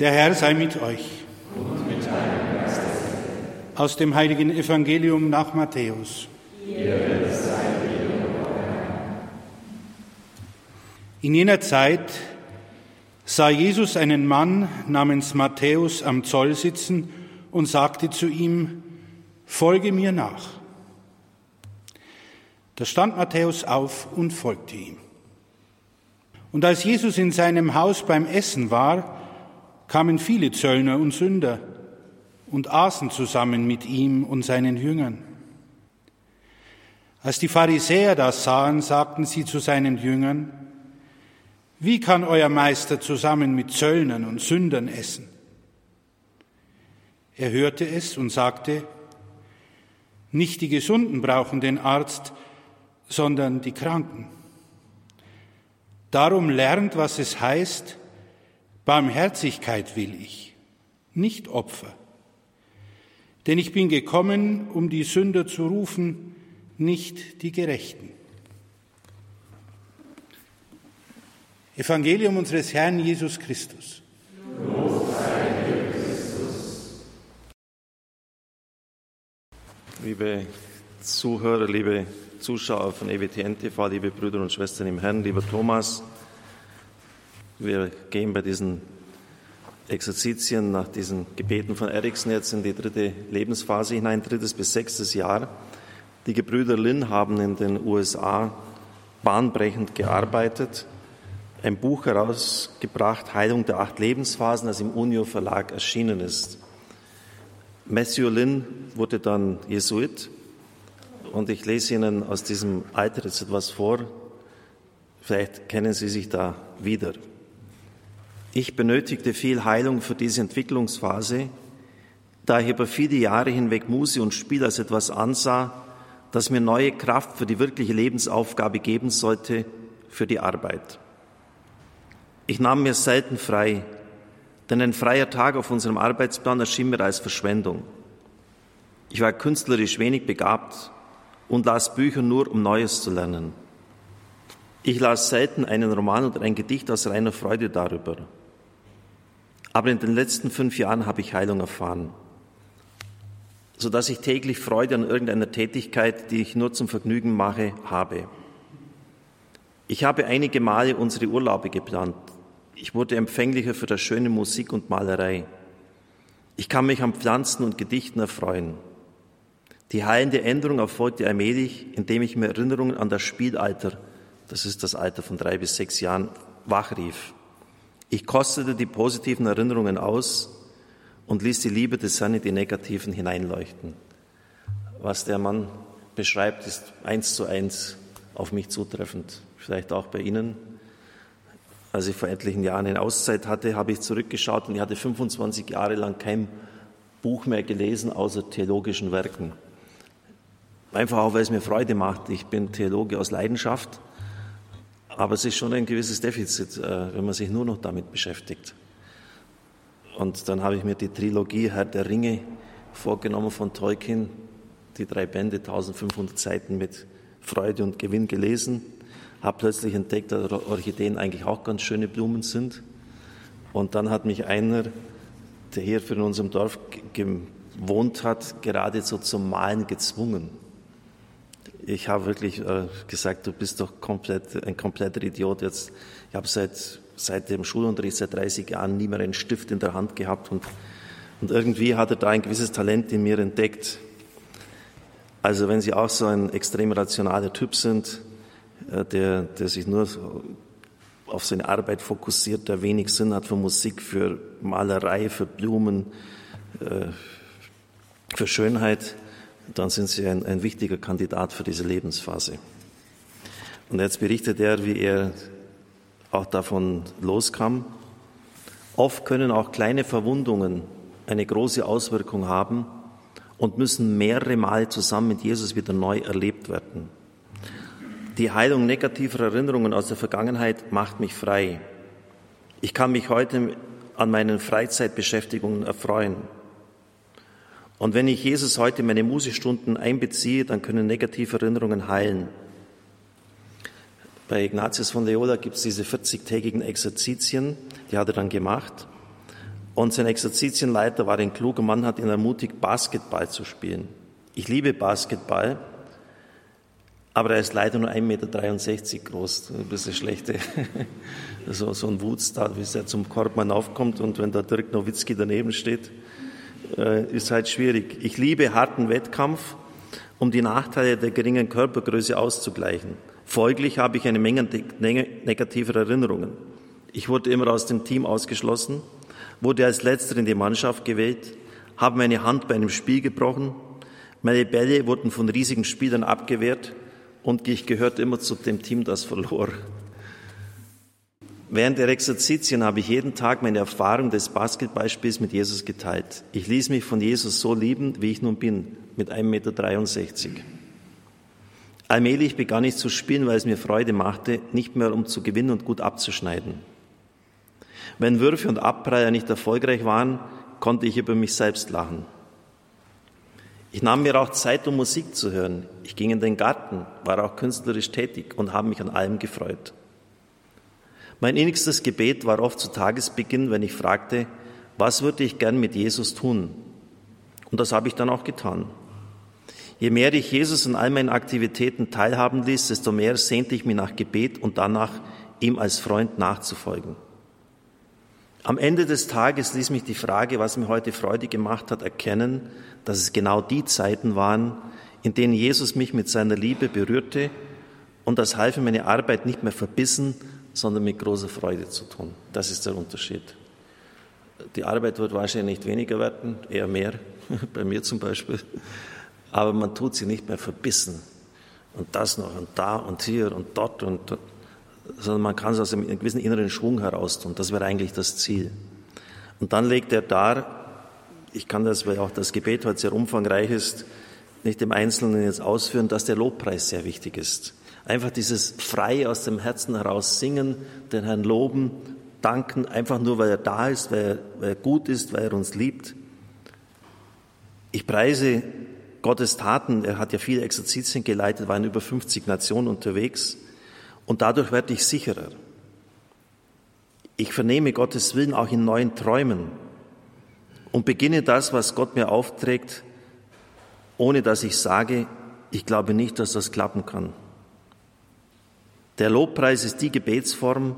Der Herr sei mit euch. Und mit deinem Geist. Aus dem heiligen Evangelium nach Matthäus. In jener Zeit sah Jesus einen Mann namens Matthäus am Zoll sitzen und sagte zu ihm, Folge mir nach. Da stand Matthäus auf und folgte ihm. Und als Jesus in seinem Haus beim Essen war, kamen viele Zöllner und Sünder und aßen zusammen mit ihm und seinen Jüngern. Als die Pharisäer das sahen, sagten sie zu seinen Jüngern, wie kann euer Meister zusammen mit Zöllnern und Sündern essen? Er hörte es und sagte, nicht die Gesunden brauchen den Arzt, sondern die Kranken. Darum lernt, was es heißt, Barmherzigkeit will ich, nicht Opfer. Denn ich bin gekommen, um die Sünder zu rufen, nicht die Gerechten. Evangelium unseres Herrn Jesus Christus. Liebe Zuhörer, liebe Zuschauer von EWTN TV, liebe Brüder und Schwestern im Herrn, lieber Thomas, wir gehen bei diesen Exerzitien nach diesen Gebeten von Eriksen jetzt in die dritte Lebensphase hinein, drittes bis sechstes Jahr. Die Gebrüder Lin haben in den USA bahnbrechend gearbeitet, ein Buch herausgebracht, Heilung der acht Lebensphasen, das im Unio Verlag erschienen ist. Matthew Lin wurde dann Jesuit und ich lese Ihnen aus diesem Alter jetzt etwas vor. Vielleicht kennen Sie sich da wieder. Ich benötigte viel Heilung für diese Entwicklungsphase, da ich über viele Jahre hinweg Muse und Spiel als etwas ansah, das mir neue Kraft für die wirkliche Lebensaufgabe geben sollte, für die Arbeit. Ich nahm mir selten frei, denn ein freier Tag auf unserem Arbeitsplan erschien mir als Verschwendung. Ich war künstlerisch wenig begabt und las Bücher nur, um Neues zu lernen. Ich las selten einen Roman oder ein Gedicht aus reiner Freude darüber. Aber in den letzten fünf Jahren habe ich Heilung erfahren, sodass ich täglich Freude an irgendeiner Tätigkeit, die ich nur zum Vergnügen mache, habe. Ich habe einige Male unsere Urlaube geplant. Ich wurde empfänglicher für das schöne Musik und Malerei. Ich kann mich an Pflanzen und Gedichten erfreuen. Die heilende Änderung erfolgte allmählich, indem ich mir Erinnerungen an das Spielalter, das ist das Alter von drei bis sechs Jahren, wachrief. Ich kostete die positiven Erinnerungen aus und ließ die Liebe des Herrn in die negativen hineinleuchten. Was der Mann beschreibt, ist eins zu eins auf mich zutreffend. Vielleicht auch bei Ihnen. Als ich vor etlichen Jahren eine Auszeit hatte, habe ich zurückgeschaut und ich hatte 25 Jahre lang kein Buch mehr gelesen, außer theologischen Werken. Einfach auch, weil es mir Freude macht. Ich bin Theologe aus Leidenschaft aber es ist schon ein gewisses Defizit, äh, wenn man sich nur noch damit beschäftigt. Und dann habe ich mir die Trilogie Herr der Ringe vorgenommen von Tolkien, die drei Bände, 1500 Seiten mit Freude und Gewinn gelesen, habe plötzlich entdeckt, dass Orchideen eigentlich auch ganz schöne Blumen sind. Und dann hat mich einer, der hier für in unserem Dorf gewohnt hat, geradezu zum Malen gezwungen ich habe wirklich äh, gesagt, du bist doch komplett, ein kompletter Idiot jetzt. Ich habe seit, seit dem Schulunterricht, seit 30 Jahren nie mehr einen Stift in der Hand gehabt und, und irgendwie hat er da ein gewisses Talent in mir entdeckt. Also wenn Sie auch so ein extrem rationaler Typ sind, äh, der, der sich nur auf seine Arbeit fokussiert, der wenig Sinn hat für Musik, für Malerei, für Blumen, äh, für Schönheit, dann sind Sie ein, ein wichtiger Kandidat für diese Lebensphase. Und jetzt berichtet er, wie er auch davon loskam. Oft können auch kleine Verwundungen eine große Auswirkung haben und müssen mehrere Mal zusammen mit Jesus wieder neu erlebt werden. Die Heilung negativer Erinnerungen aus der Vergangenheit macht mich frei. Ich kann mich heute an meinen Freizeitbeschäftigungen erfreuen. Und wenn ich Jesus heute in meine Musikstunden einbeziehe, dann können negative Erinnerungen heilen. Bei Ignatius von Loyola gibt es diese 40-tägigen Exerzitien, die hat er dann gemacht. Und sein Exerzitienleiter war ein kluger Mann, hat ihn ermutigt, Basketball zu spielen. Ich liebe Basketball, aber er ist leider nur 1,63 Meter groß. Ein bisschen schlechte, so, so ein Wutstar, wie ja zum Korbmann aufkommt und wenn da Dirk Nowitzki daneben steht, äh, ist halt schwierig. Ich liebe harten Wettkampf, um die Nachteile der geringen Körpergröße auszugleichen. Folglich habe ich eine Menge negativer Erinnerungen. Ich wurde immer aus dem Team ausgeschlossen, wurde als Letzter in die Mannschaft gewählt, habe meine Hand bei einem Spiel gebrochen, meine Bälle wurden von riesigen Spielern abgewehrt und ich gehörte immer zu dem Team, das verlor. Während der Exerzitien habe ich jeden Tag meine Erfahrung des Basketballspiels mit Jesus geteilt. Ich ließ mich von Jesus so lieben, wie ich nun bin, mit 1,63 Meter. Allmählich begann ich zu spielen, weil es mir Freude machte, nicht mehr um zu gewinnen und gut abzuschneiden. Wenn Würfe und Abpraller nicht erfolgreich waren, konnte ich über mich selbst lachen. Ich nahm mir auch Zeit, um Musik zu hören. Ich ging in den Garten, war auch künstlerisch tätig und habe mich an allem gefreut. Mein innigstes Gebet war oft zu Tagesbeginn, wenn ich fragte, was würde ich gern mit Jesus tun? Und das habe ich dann auch getan. Je mehr ich Jesus in all meinen Aktivitäten teilhaben ließ, desto mehr sehnte ich mich nach Gebet und danach, ihm als Freund nachzufolgen. Am Ende des Tages ließ mich die Frage, was mir heute Freude gemacht hat, erkennen, dass es genau die Zeiten waren, in denen Jesus mich mit seiner Liebe berührte und das half mir meine Arbeit nicht mehr verbissen, sondern mit großer Freude zu tun. Das ist der Unterschied. Die Arbeit wird wahrscheinlich nicht weniger werden, eher mehr, bei mir zum Beispiel aber man tut sie nicht mehr verbissen. Und das noch und da und hier und dort und sondern man kann es aus einem gewissen inneren Schwung heraus tun. Das wäre eigentlich das Ziel. Und dann legt er dar, ich kann das, weil auch das Gebet heute sehr umfangreich ist, nicht im Einzelnen jetzt ausführen, dass der Lobpreis sehr wichtig ist. Einfach dieses frei aus dem Herzen heraus singen, den Herrn loben, danken, einfach nur, weil er da ist, weil er, weil er gut ist, weil er uns liebt. Ich preise Gottes Taten, er hat ja viele Exerzitien geleitet, war in über 50 Nationen unterwegs und dadurch werde ich sicherer. Ich vernehme Gottes Willen auch in neuen Träumen und beginne das, was Gott mir aufträgt, ohne dass ich sage, ich glaube nicht, dass das klappen kann. Der Lobpreis ist die Gebetsform,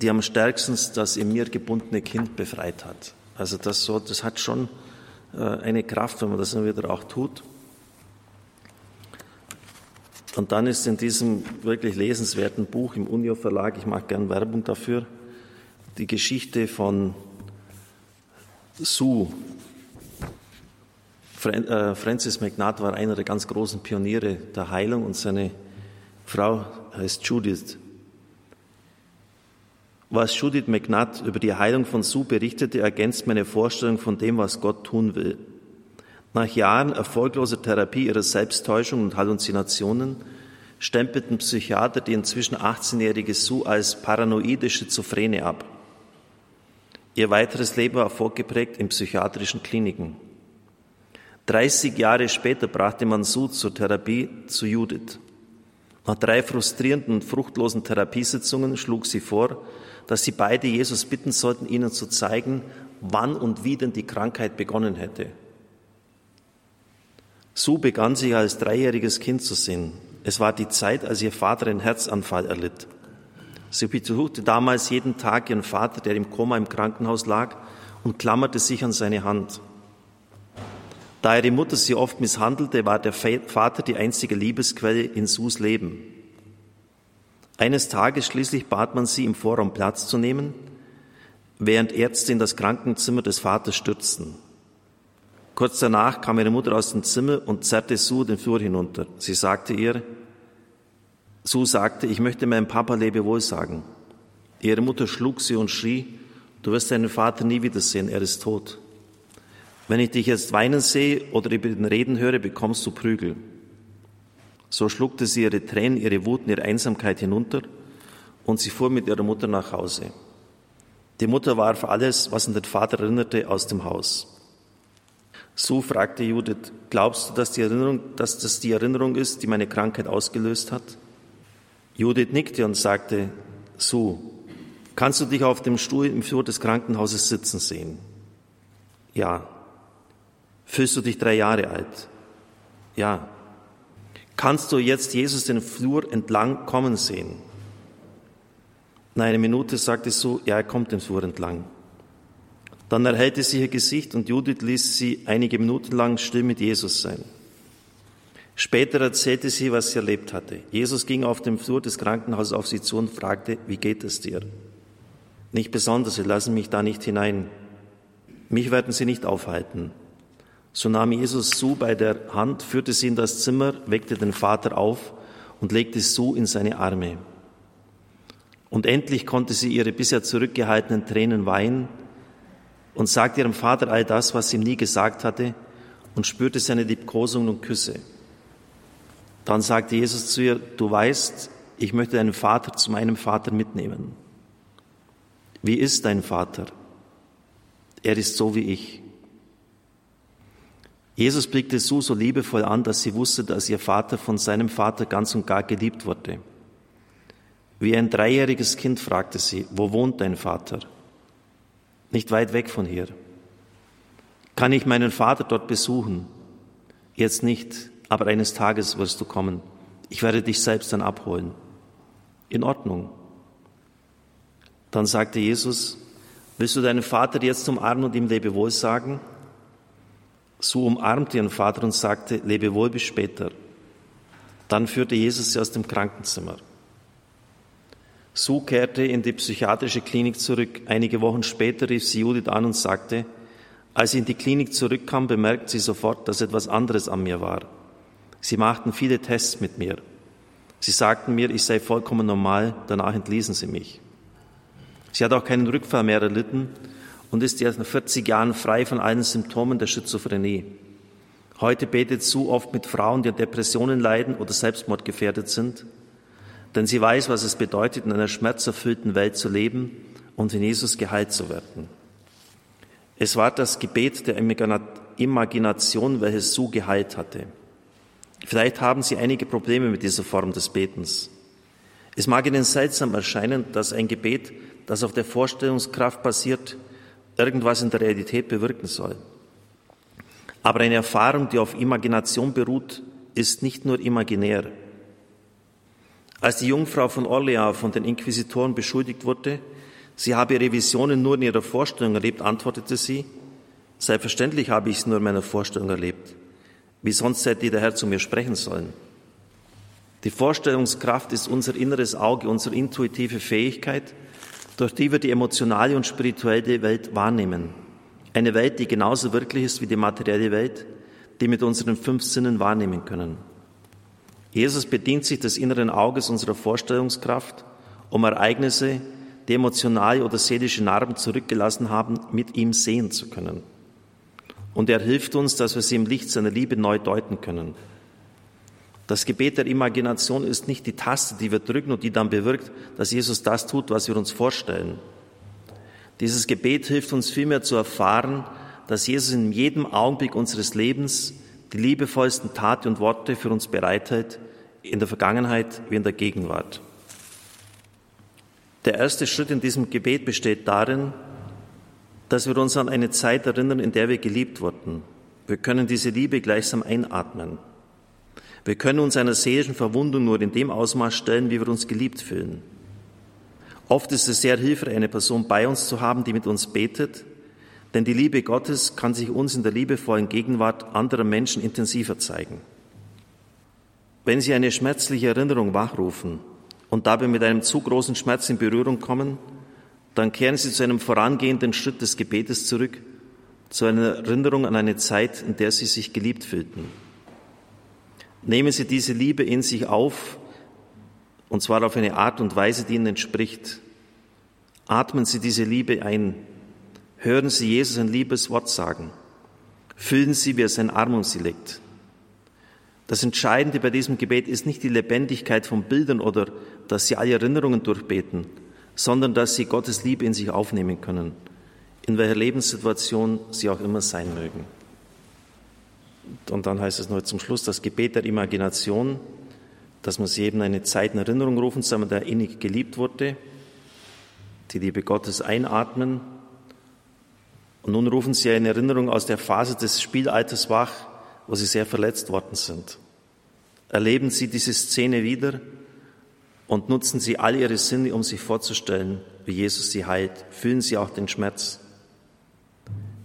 die am stärksten das in mir gebundene Kind befreit hat. Also das, so, das hat schon äh, eine Kraft, wenn man das immer wieder auch tut. Und dann ist in diesem wirklich lesenswerten Buch im Unio Verlag, ich mache gern Werbung dafür, die Geschichte von Sue. Äh, Francis McNutt war einer der ganz großen Pioniere der Heilung und seine Frau heißt Judith. Was Judith McNutt über die Heilung von Sue berichtete, ergänzt meine Vorstellung von dem, was Gott tun will. Nach Jahren erfolgloser Therapie ihrer Selbsttäuschung und Halluzinationen stempelten Psychiater die inzwischen 18-jährige Sue als paranoide Schizophrene ab. Ihr weiteres Leben war vorgeprägt in psychiatrischen Kliniken. 30 Jahre später brachte man Sue zur Therapie zu Judith. Nach drei frustrierenden und fruchtlosen Therapiesitzungen schlug sie vor, dass sie beide Jesus bitten sollten, ihnen zu zeigen, wann und wie denn die Krankheit begonnen hätte. So begann sie als dreijähriges Kind zu sehen. Es war die Zeit, als ihr Vater einen Herzanfall erlitt. Sie besuchte damals jeden Tag ihren Vater, der im Koma im Krankenhaus lag, und klammerte sich an seine Hand. Da ihre Mutter sie oft misshandelte, war der Vater die einzige Liebesquelle in Sus Leben. Eines Tages schließlich bat man sie, im Vorraum Platz zu nehmen, während Ärzte in das Krankenzimmer des Vaters stürzten. Kurz danach kam ihre Mutter aus dem Zimmer und zerrte Sue den Flur hinunter. Sie sagte ihr, Sue sagte, ich möchte meinem Papa Lebewohl sagen. Ihre Mutter schlug sie und schrie, du wirst deinen Vater nie wiedersehen, er ist tot. Wenn ich dich jetzt weinen sehe oder über den Reden höre, bekommst du Prügel. So schluckte sie ihre Tränen, ihre Wut und ihre Einsamkeit hinunter und sie fuhr mit ihrer Mutter nach Hause. Die Mutter warf alles, was an den Vater erinnerte, aus dem Haus. So fragte Judith, glaubst du, dass, die Erinnerung, dass das die Erinnerung ist, die meine Krankheit ausgelöst hat? Judith nickte und sagte, so, Kannst du dich auf dem Stuhl im Flur des Krankenhauses sitzen sehen? Ja. Fühlst du dich drei Jahre alt? Ja. Kannst du jetzt Jesus den Flur entlang kommen sehen? Nach einer Minute sagte so, ja, er kommt den Flur entlang. Dann erhellte sie ihr Gesicht und Judith ließ sie einige Minuten lang still mit Jesus sein. Später erzählte sie, was sie erlebt hatte. Jesus ging auf dem Flur des Krankenhauses auf sie zu und fragte, wie geht es dir? Nicht besonders, sie lassen mich da nicht hinein. Mich werden sie nicht aufhalten. So nahm Jesus Sue bei der Hand, führte sie in das Zimmer, weckte den Vater auf und legte Sue in seine Arme. Und endlich konnte sie ihre bisher zurückgehaltenen Tränen weinen und sagte ihrem Vater all das, was sie ihm nie gesagt hatte, und spürte seine Liebkosungen und Küsse. Dann sagte Jesus zu ihr, du weißt, ich möchte deinen Vater zu meinem Vater mitnehmen. Wie ist dein Vater? Er ist so wie ich. Jesus blickte Sue so liebevoll an, dass sie wusste, dass ihr Vater von seinem Vater ganz und gar geliebt wurde. Wie ein dreijähriges Kind fragte sie, wo wohnt dein Vater? Nicht weit weg von hier. Kann ich meinen Vater dort besuchen? Jetzt nicht, aber eines Tages wirst du kommen. Ich werde dich selbst dann abholen. In Ordnung. Dann sagte Jesus, willst du deinen Vater jetzt umarmen und ihm Lebewohl sagen? So umarmte ihren Vater und sagte, Lebewohl bis später. Dann führte Jesus sie aus dem Krankenzimmer. Sue kehrte in die psychiatrische Klinik zurück. Einige Wochen später rief sie Judith an und sagte, als sie in die Klinik zurückkam, bemerkte sie sofort, dass etwas anderes an mir war. Sie machten viele Tests mit mir. Sie sagten mir, ich sei vollkommen normal, danach entließen sie mich. Sie hat auch keinen Rückfall mehr erlitten und ist erst nach 40 Jahren frei von allen Symptomen der Schizophrenie. Heute betet Sue oft mit Frauen, die an Depressionen leiden oder selbstmordgefährdet sind denn sie weiß, was es bedeutet, in einer schmerzerfüllten Welt zu leben und in Jesus geheilt zu werden. Es war das Gebet der Imagination, welches Sue geheilt hatte. Vielleicht haben Sie einige Probleme mit dieser Form des Betens. Es mag Ihnen seltsam erscheinen, dass ein Gebet, das auf der Vorstellungskraft basiert, irgendwas in der Realität bewirken soll. Aber eine Erfahrung, die auf Imagination beruht, ist nicht nur imaginär. Als die Jungfrau von Orleans von den Inquisitoren beschuldigt wurde, sie habe ihre Visionen nur in ihrer Vorstellung erlebt, antwortete sie, selbstverständlich habe ich sie nur in meiner Vorstellung erlebt. Wie sonst hätte der Herr zu mir sprechen sollen? Die Vorstellungskraft ist unser inneres Auge, unsere intuitive Fähigkeit, durch die wir die emotionale und spirituelle Welt wahrnehmen. Eine Welt, die genauso wirklich ist wie die materielle Welt, die mit unseren fünf Sinnen wahrnehmen können. Jesus bedient sich des inneren Auges unserer Vorstellungskraft, um Ereignisse, die emotionale oder seelische Narben zurückgelassen haben, mit ihm sehen zu können. Und er hilft uns, dass wir sie im Licht seiner Liebe neu deuten können. Das Gebet der Imagination ist nicht die Taste, die wir drücken und die dann bewirkt, dass Jesus das tut, was wir uns vorstellen. Dieses Gebet hilft uns vielmehr zu erfahren, dass Jesus in jedem Augenblick unseres Lebens die liebevollsten Taten und Worte für uns bereithält, in der Vergangenheit wie in der Gegenwart. Der erste Schritt in diesem Gebet besteht darin, dass wir uns an eine Zeit erinnern, in der wir geliebt wurden. Wir können diese Liebe gleichsam einatmen. Wir können uns einer seelischen Verwundung nur in dem Ausmaß stellen, wie wir uns geliebt fühlen. Oft ist es sehr hilfreich, eine Person bei uns zu haben, die mit uns betet, denn die Liebe Gottes kann sich uns in der liebevollen Gegenwart anderer Menschen intensiver zeigen. Wenn Sie eine schmerzliche Erinnerung wachrufen und dabei mit einem zu großen Schmerz in Berührung kommen, dann kehren Sie zu einem vorangehenden Schritt des Gebetes zurück, zu einer Erinnerung an eine Zeit, in der Sie sich geliebt fühlten. Nehmen Sie diese Liebe in sich auf, und zwar auf eine Art und Weise, die Ihnen entspricht. Atmen Sie diese Liebe ein, Hören Sie Jesus ein liebes Wort sagen. Fühlen Sie, wie er seinen Arm um Sie legt. Das Entscheidende bei diesem Gebet ist nicht die Lebendigkeit von Bildern oder dass Sie alle Erinnerungen durchbeten, sondern dass Sie Gottes Liebe in sich aufnehmen können, in welcher Lebenssituation Sie auch immer sein mögen. Und dann heißt es noch zum Schluss das Gebet der Imagination, dass man sie eben eine Zeit in Erinnerung rufen soll, der innig geliebt wurde die Liebe Gottes einatmen. Und nun rufen sie eine Erinnerung aus der Phase des Spielalters wach, wo sie sehr verletzt worden sind. Erleben sie diese Szene wieder und nutzen sie all ihre Sinne, um sich vorzustellen, wie Jesus sie heilt. Fühlen sie auch den Schmerz.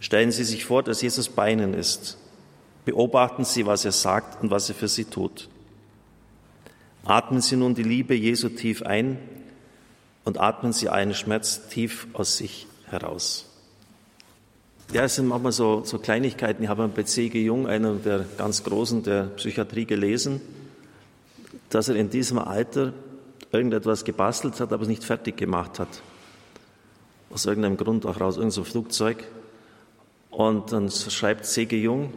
Stellen Sie sich vor, dass Jesus bei Ihnen ist. Beobachten Sie, was er sagt und was er für Sie tut. Atmen Sie nun die Liebe Jesu tief ein und atmen Sie einen Schmerz tief aus sich heraus. Ja, es sind manchmal so, so Kleinigkeiten. Ich habe bei C.G. Jung, einem der ganz Großen der Psychiatrie, gelesen, dass er in diesem Alter irgendetwas gebastelt hat, aber es nicht fertig gemacht hat. Aus irgendeinem Grund auch raus, irgendein so Flugzeug. Und dann schreibt C.G. Jung,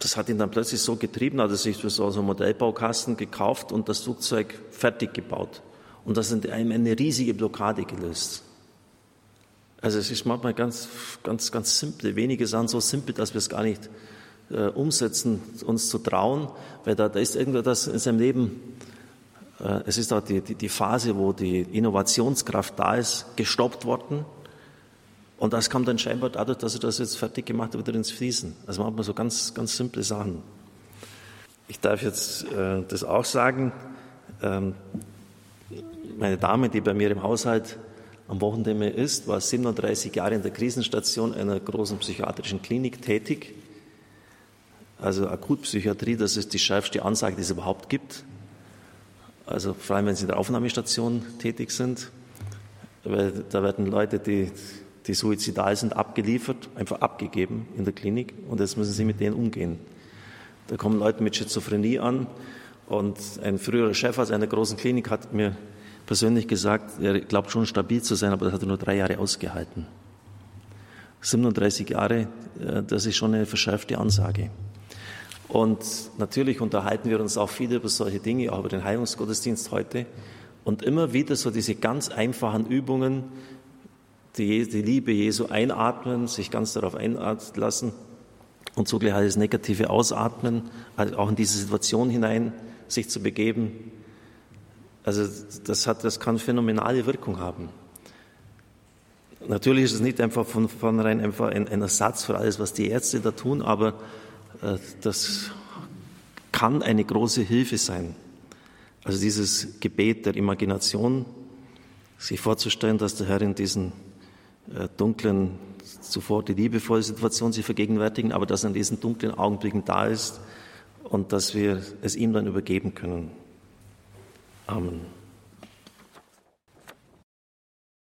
das hat ihn dann plötzlich so getrieben, hat er sich für so einen Modellbaukasten gekauft und das Flugzeug fertig gebaut. Und das hat einem eine riesige Blockade gelöst. Also es ist manchmal ganz, ganz, ganz simple, wenige Sachen so simpel, dass wir es gar nicht äh, umsetzen, uns zu trauen, weil da, da ist irgendwas in seinem Leben, äh, es ist auch die, die, die Phase, wo die Innovationskraft da ist, gestoppt worden. Und das kam dann scheinbar dadurch, dass er das jetzt fertig gemacht hat, wieder ins Fließen. Also manchmal so ganz, ganz simple Sachen. Ich darf jetzt äh, das auch sagen. Ähm, meine Dame, die bei mir im Haushalt am Wochenende ist, war 37 Jahre in der Krisenstation einer großen psychiatrischen Klinik tätig. Also Akutpsychiatrie, das ist die schärfste Ansage, die es überhaupt gibt. Also vor allem, wenn Sie in der Aufnahmestation tätig sind, weil da werden Leute, die, die suizidal sind, abgeliefert, einfach abgegeben in der Klinik und jetzt müssen Sie mit denen umgehen. Da kommen Leute mit Schizophrenie an und ein früherer Chef aus einer großen Klinik hat mir persönlich gesagt, er glaubt schon stabil zu sein, aber das hat er nur drei Jahre ausgehalten. 37 Jahre, äh, das ist schon eine verschärfte Ansage. Und natürlich unterhalten wir uns auch viel über solche Dinge, auch über den Heilungsgottesdienst heute. Und immer wieder so diese ganz einfachen Übungen, die, die Liebe Jesu einatmen, sich ganz darauf einlassen und zugleich das Negative ausatmen, also auch in diese Situation hinein sich zu begeben, also das, hat, das kann phänomenale Wirkung haben. Natürlich ist es nicht einfach von vornherein einfach ein, ein Ersatz für alles, was die Ärzte da tun, aber äh, das kann eine große Hilfe sein. Also dieses Gebet der Imagination, sich vorzustellen, dass der Herr in diesen dunklen, zuvor die liebevolle Situation sich vergegenwärtigen, aber dass er in diesen dunklen Augenblicken da ist und dass wir es ihm dann übergeben können. Amen.